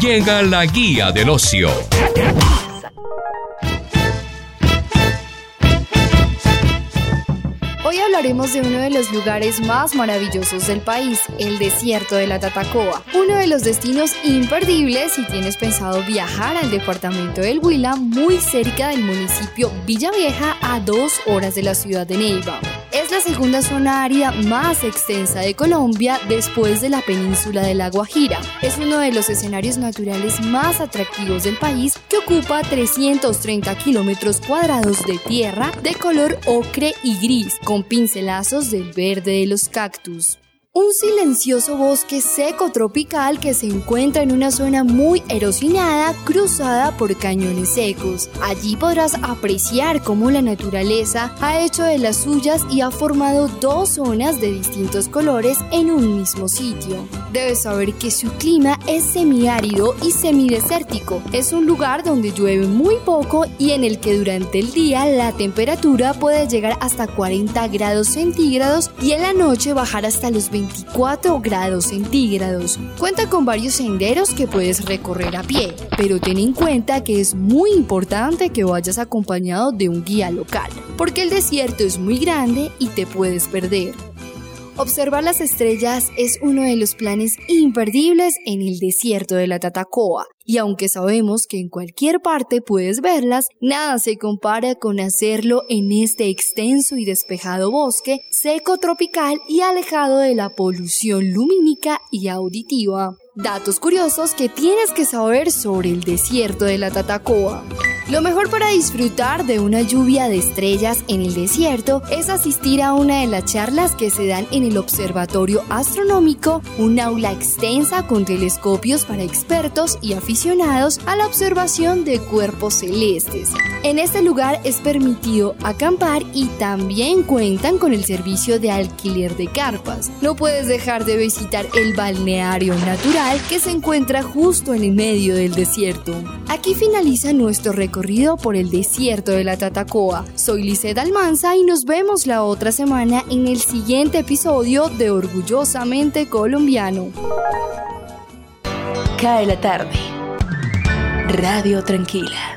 Llega la guía del ocio. Hoy hablaremos de uno de los lugares más maravillosos del país, el desierto de la Tatacoa, uno de los destinos imperdibles si tienes pensado viajar al departamento del Huila, muy cerca del municipio Villavieja, a dos horas de la ciudad de Neiva. Es la segunda zona árida más extensa de Colombia después de la península de la Guajira. Es uno de los escenarios naturales más atractivos del país que ocupa 330 kilómetros cuadrados de tierra de color ocre y gris, con pincelazos del verde de los cactus. Un silencioso bosque seco tropical que se encuentra en una zona muy erosionada cruzada por cañones secos. Allí podrás apreciar cómo la naturaleza ha hecho de las suyas y ha formado dos zonas de distintos colores en un mismo sitio. Debes saber que su clima es semiárido y semidesértico. Es un lugar donde llueve muy poco y en el que durante el día la temperatura puede llegar hasta 40 grados centígrados y en la noche bajar hasta los 20 24 grados centígrados. Cuenta con varios senderos que puedes recorrer a pie, pero ten en cuenta que es muy importante que vayas acompañado de un guía local, porque el desierto es muy grande y te puedes perder. Observar las estrellas es uno de los planes imperdibles en el desierto de la Tatacoa, y aunque sabemos que en cualquier parte puedes verlas, nada se compara con hacerlo en este extenso y despejado bosque seco tropical y alejado de la polución lumínica y auditiva. Datos curiosos que tienes que saber sobre el desierto de la Tatacoa. Lo mejor para disfrutar de una lluvia de estrellas en el desierto es asistir a una de las charlas que se dan en el Observatorio Astronómico, un aula extensa con telescopios para expertos y aficionados a la observación de cuerpos celestes. En este lugar es permitido acampar y también cuentan con el servicio de alquiler de carpas. No puedes dejar de visitar el balneario natural que se encuentra justo en el medio del desierto. Aquí finaliza nuestro recorrido por el desierto de la Tatacoa. Soy Lisset Almanza y nos vemos la otra semana en el siguiente episodio de Orgullosamente Colombiano. Cae la tarde. Radio Tranquila.